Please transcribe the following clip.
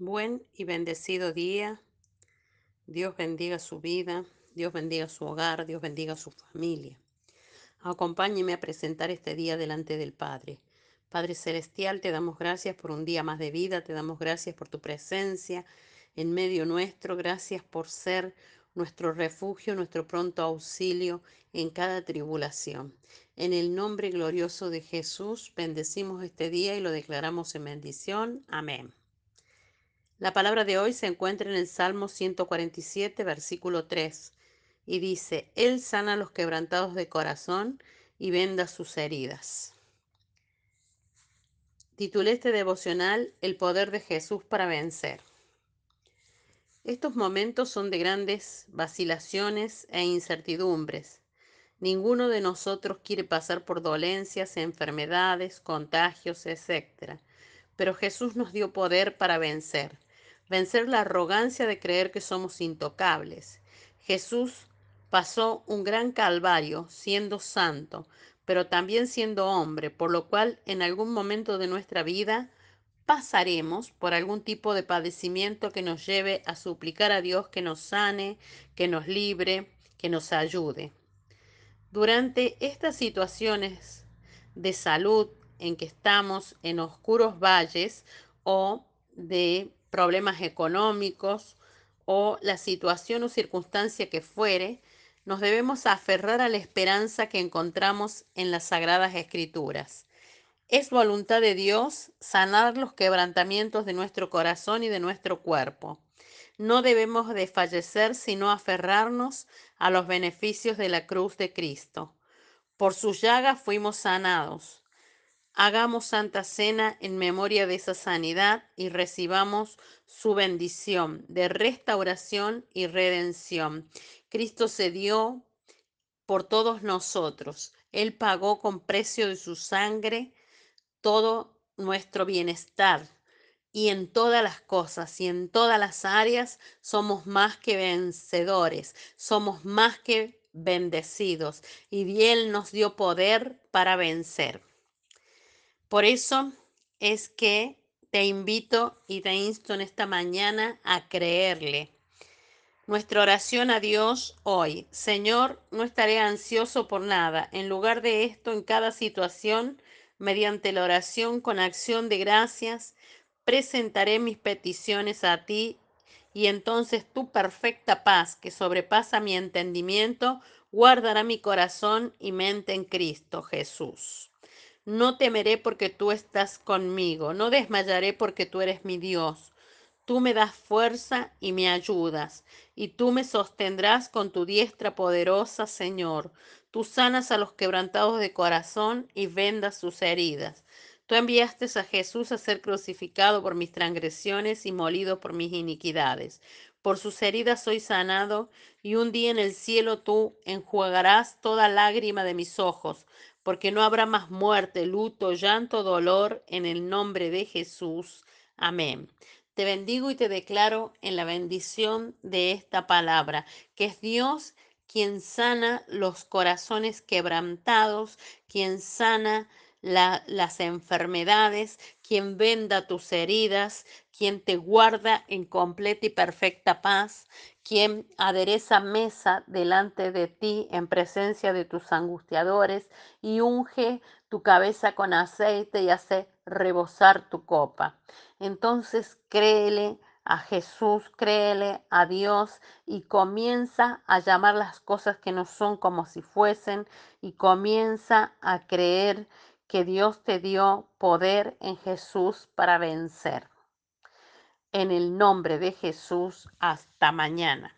Buen y bendecido día. Dios bendiga su vida, Dios bendiga su hogar, Dios bendiga su familia. Acompáñeme a presentar este día delante del Padre. Padre Celestial, te damos gracias por un día más de vida, te damos gracias por tu presencia en medio nuestro, gracias por ser nuestro refugio, nuestro pronto auxilio en cada tribulación. En el nombre glorioso de Jesús, bendecimos este día y lo declaramos en bendición. Amén. La palabra de hoy se encuentra en el Salmo 147, versículo 3, y dice, Él sana a los quebrantados de corazón y venda sus heridas. Titulé este devocional El poder de Jesús para vencer. Estos momentos son de grandes vacilaciones e incertidumbres. Ninguno de nosotros quiere pasar por dolencias, enfermedades, contagios, etc. Pero Jesús nos dio poder para vencer vencer la arrogancia de creer que somos intocables. Jesús pasó un gran calvario siendo santo, pero también siendo hombre, por lo cual en algún momento de nuestra vida pasaremos por algún tipo de padecimiento que nos lleve a suplicar a Dios que nos sane, que nos libre, que nos ayude. Durante estas situaciones de salud en que estamos en oscuros valles o de problemas económicos o la situación o circunstancia que fuere, nos debemos aferrar a la esperanza que encontramos en las sagradas escrituras. Es voluntad de Dios sanar los quebrantamientos de nuestro corazón y de nuestro cuerpo. No debemos desfallecer sino aferrarnos a los beneficios de la cruz de Cristo. Por sus llagas fuimos sanados. Hagamos Santa Cena en memoria de esa sanidad y recibamos su bendición de restauración y redención. Cristo se dio por todos nosotros. Él pagó con precio de su sangre todo nuestro bienestar. Y en todas las cosas y en todas las áreas somos más que vencedores, somos más que bendecidos. Y Él nos dio poder para vencer. Por eso es que te invito y te insto en esta mañana a creerle. Nuestra oración a Dios hoy. Señor, no estaré ansioso por nada. En lugar de esto, en cada situación, mediante la oración con acción de gracias, presentaré mis peticiones a ti y entonces tu perfecta paz, que sobrepasa mi entendimiento, guardará mi corazón y mente en Cristo Jesús. No temeré porque tú estás conmigo, no desmayaré porque tú eres mi Dios. Tú me das fuerza y me ayudas, y tú me sostendrás con tu diestra poderosa, Señor. Tú sanas a los quebrantados de corazón y vendas sus heridas. Tú enviaste a Jesús a ser crucificado por mis transgresiones y molido por mis iniquidades. Por sus heridas soy sanado, y un día en el cielo tú enjuagarás toda lágrima de mis ojos porque no habrá más muerte, luto, llanto, dolor, en el nombre de Jesús. Amén. Te bendigo y te declaro en la bendición de esta palabra, que es Dios quien sana los corazones quebrantados, quien sana las enfermedades, quien venda tus heridas, quien te guarda en completa y perfecta paz, quien adereza mesa delante de ti en presencia de tus angustiadores y unge tu cabeza con aceite y hace rebosar tu copa. Entonces créele a Jesús, créele a Dios y comienza a llamar las cosas que no son como si fuesen y comienza a creer que Dios te dio poder en Jesús para vencer. En el nombre de Jesús, hasta mañana.